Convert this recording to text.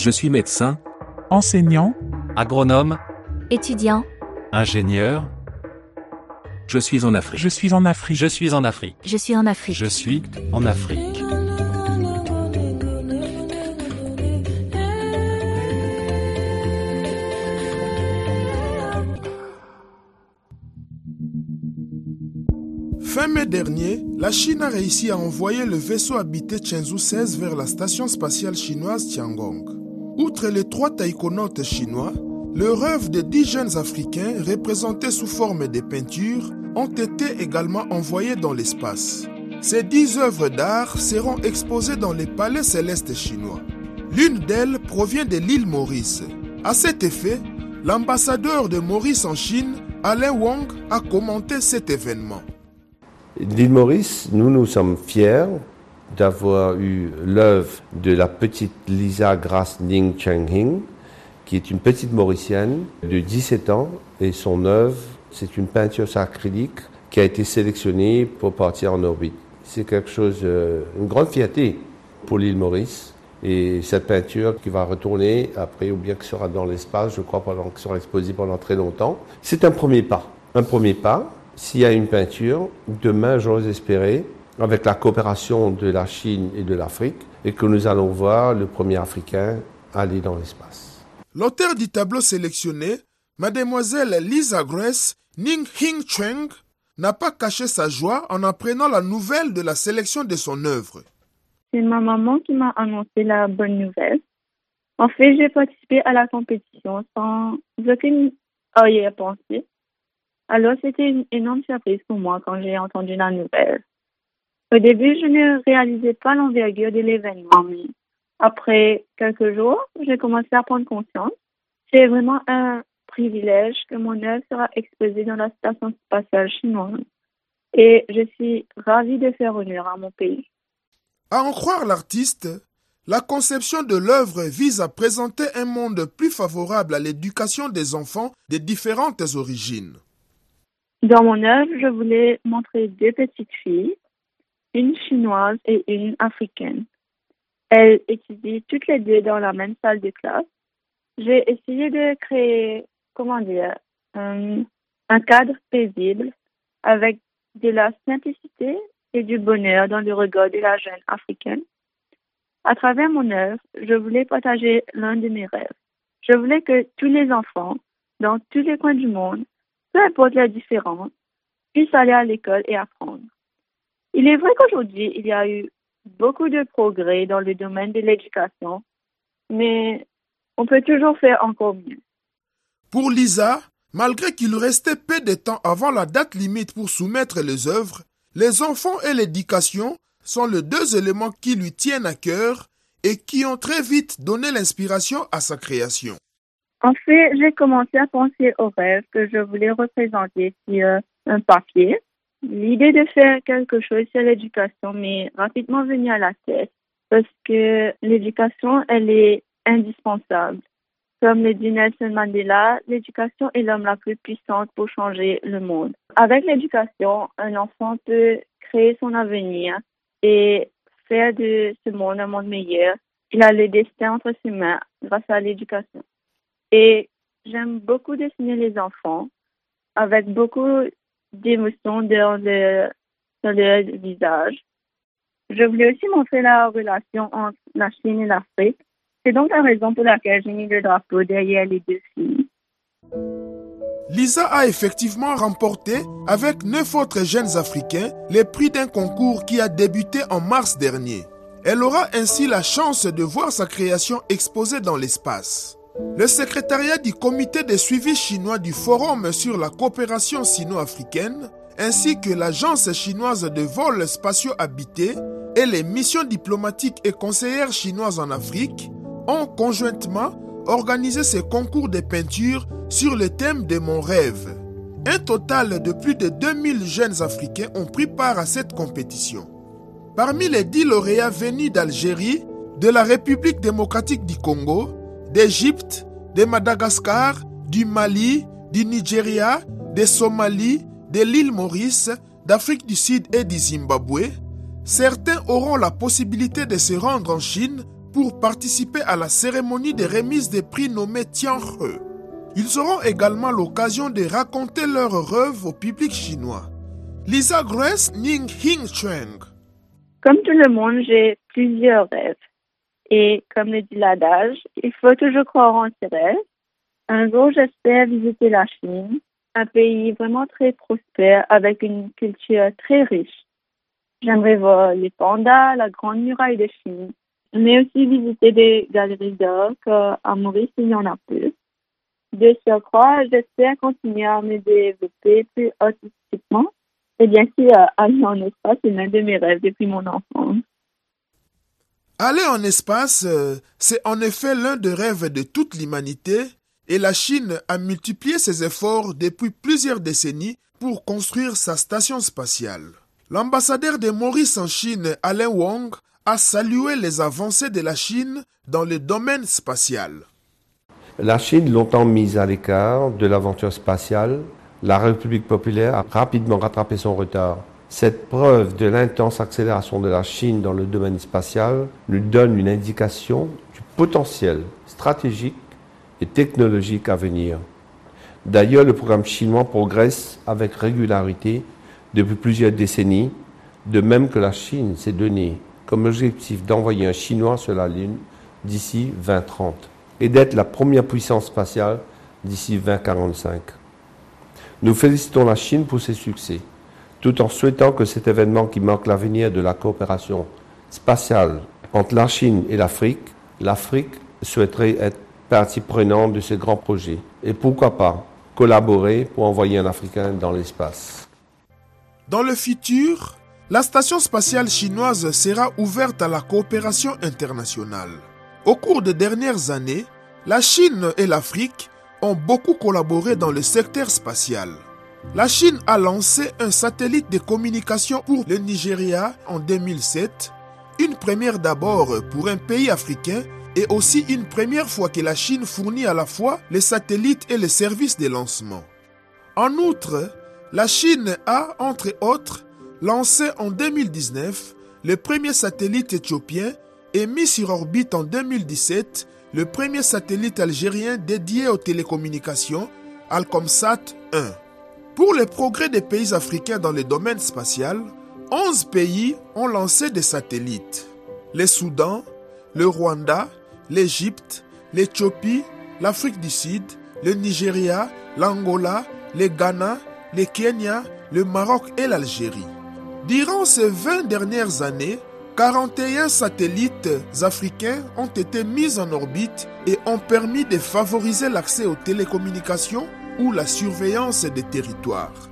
Je suis médecin, enseignant, agronome, Étudiant. Ingénieur, je suis en Afrique. je suis en Afrique. Je suis en Afrique. Je suis en Afrique. je suis en Afrique. Fin mai dernier, la Chine a réussi à envoyer le vaisseau habité Chenzhou 16 vers la station spatiale chinoise Tiangong. Outre les trois taïkonautes chinois, le rêve de dix jeunes Africains représentés sous forme de peintures ont été également envoyés dans l'espace. Ces dix œuvres d'art seront exposées dans les palais célestes chinois. L'une d'elles provient de l'île Maurice. À cet effet, l'ambassadeur de Maurice en Chine, Alain Wong, a commenté cet événement. L'île Maurice, nous nous sommes fiers d'avoir eu l'œuvre de la petite Lisa Grace Ning Cheng Hing, qui est une petite Mauricienne de 17 ans, et son œuvre, c'est une peinture acrylique qui a été sélectionnée pour partir en orbite. C'est quelque chose, euh, une grande fierté pour l'île Maurice. Et cette peinture qui va retourner après, ou bien qui sera dans l'espace, je crois, pendant, qui sera exposée pendant très longtemps, c'est un premier pas. Un premier pas. S'il y a une peinture, demain, j'ose espérer, avec la coopération de la Chine et de l'Afrique, et que nous allons voir le premier Africain aller dans l'espace. L'auteur du tableau sélectionné, mademoiselle Lisa Grace Ning Hing Cheng, n'a pas caché sa joie en apprenant la nouvelle de la sélection de son œuvre. C'est ma maman qui m'a annoncé la bonne nouvelle. En fait, j'ai participé à la compétition sans aucune arrière-pensée. Alors, c'était une énorme surprise pour moi quand j'ai entendu la nouvelle. Au début, je ne réalisais pas l'envergure de l'événement, mais après quelques jours, j'ai commencé à prendre conscience. C'est vraiment un privilège que mon œuvre sera exposée dans la station spatiale chinoise. Et je suis ravie de faire honneur à mon pays. À en croire l'artiste, la conception de l'œuvre vise à présenter un monde plus favorable à l'éducation des enfants de différentes origines. Dans mon œuvre, je voulais montrer deux petites filles, une chinoise et une africaine. Elles étudient toutes les deux dans la même salle de classe. J'ai essayé de créer, comment dire, un, cadre paisible avec de la simplicité et du bonheur dans le regard de la jeune africaine. À travers mon œuvre, je voulais partager l'un de mes rêves. Je voulais que tous les enfants, dans tous les coins du monde, peu importe la différence, puissent aller à l'école et apprendre. Il est vrai qu'aujourd'hui, il y a eu beaucoup de progrès dans le domaine de l'éducation, mais on peut toujours faire encore mieux. Pour Lisa, malgré qu'il restait peu de temps avant la date limite pour soumettre les œuvres, les enfants et l'éducation sont les deux éléments qui lui tiennent à cœur et qui ont très vite donné l'inspiration à sa création. En fait, j'ai commencé à penser au rêve que je voulais représenter sur un papier. L'idée de faire quelque chose sur l'éducation m'est rapidement venue à la tête parce que l'éducation, elle est indispensable. Comme le dit Nelson Mandela, l'éducation est l'homme la plus puissante pour changer le monde. Avec l'éducation, un enfant peut créer son avenir et faire de ce monde un monde meilleur. Il a le destin entre ses mains grâce à l'éducation. Et j'aime beaucoup dessiner les enfants avec beaucoup d'émotions dans le, leur visage. Je voulais aussi montrer la relation entre la Chine et l'Afrique. C'est donc la raison pour laquelle j'ai mis le drapeau derrière les deux filles. Lisa a effectivement remporté, avec neuf autres jeunes Africains, les prix d'un concours qui a débuté en mars dernier. Elle aura ainsi la chance de voir sa création exposée dans l'espace. Le secrétariat du comité de suivi chinois du Forum sur la coopération sino-africaine, ainsi que l'agence chinoise de vols spatiaux habités et les missions diplomatiques et conseillères chinoises en Afrique, ont conjointement organisé ce concours de peinture sur le thème de mon rêve. Un total de plus de 2000 jeunes Africains ont pris part à cette compétition. Parmi les 10 lauréats venus d'Algérie, de la République démocratique du Congo, d'Égypte, de Madagascar, du Mali, du Nigeria, de Somalie, de l'île Maurice, d'Afrique du Sud et du Zimbabwe, certains auront la possibilité de se rendre en Chine pour participer à la cérémonie de remise des prix nommée Tianhe. Ils auront également l'occasion de raconter leurs rêves au public chinois. Lisa Grace Ning Hing Chuang. Comme tout le monde, j'ai plusieurs rêves. Et comme le dit l'adage, il faut toujours croire en ses rêves. Un jour, j'espère visiter la Chine, un pays vraiment très prospère avec une culture très riche. J'aimerais voir les pandas, la grande muraille de Chine, mais aussi visiter des galeries d'art qu'à Maurice, il y en a plus. De surcroît, j'espère continuer à me développer plus artistiquement et bien sûr aller en espace est l'un de mes rêves depuis mon enfance. Aller en espace, euh, c'est en effet l'un des rêves de toute l'humanité et la Chine a multiplié ses efforts depuis plusieurs décennies pour construire sa station spatiale. L'ambassadeur de Maurice en Chine, Alain Wong, a salué les avancées de la Chine dans le domaine spatial. La Chine, longtemps mise à l'écart de l'aventure spatiale, la République populaire a rapidement rattrapé son retard. Cette preuve de l'intense accélération de la Chine dans le domaine spatial nous donne une indication du potentiel stratégique et technologique à venir. D'ailleurs, le programme chinois progresse avec régularité depuis plusieurs décennies, de même que la Chine s'est donné comme objectif d'envoyer un Chinois sur la Lune d'ici 2030 et d'être la première puissance spatiale d'ici 2045. Nous félicitons la Chine pour ses succès tout en souhaitant que cet événement qui marque l'avenir de la coopération spatiale entre la Chine et l'Afrique, l'Afrique souhaiterait être partie prenante de ce grand projet. Et pourquoi pas collaborer pour envoyer un Africain dans l'espace. Dans le futur, la station spatiale chinoise sera ouverte à la coopération internationale. Au cours des dernières années, la Chine et l'Afrique ont beaucoup collaboré dans le secteur spatial. La Chine a lancé un satellite de communication pour le Nigeria en 2007, une première d'abord pour un pays africain et aussi une première fois que la Chine fournit à la fois les satellites et les services de lancement. En outre, la Chine a, entre autres, lancé en 2019 le premier satellite éthiopien et mis sur orbite en 2017 le premier satellite algérien dédié aux télécommunications, Alcomsat 1. Pour les progrès des pays africains dans le domaine spatial, 11 pays ont lancé des satellites. Le Soudan, le Rwanda, l'Égypte, l'Éthiopie, l'Afrique du Sud, le Nigeria, l'Angola, le Ghana, le Kenya, le Maroc et l'Algérie. Durant ces 20 dernières années, 41 satellites africains ont été mis en orbite et ont permis de favoriser l'accès aux télécommunications ou la surveillance des territoires.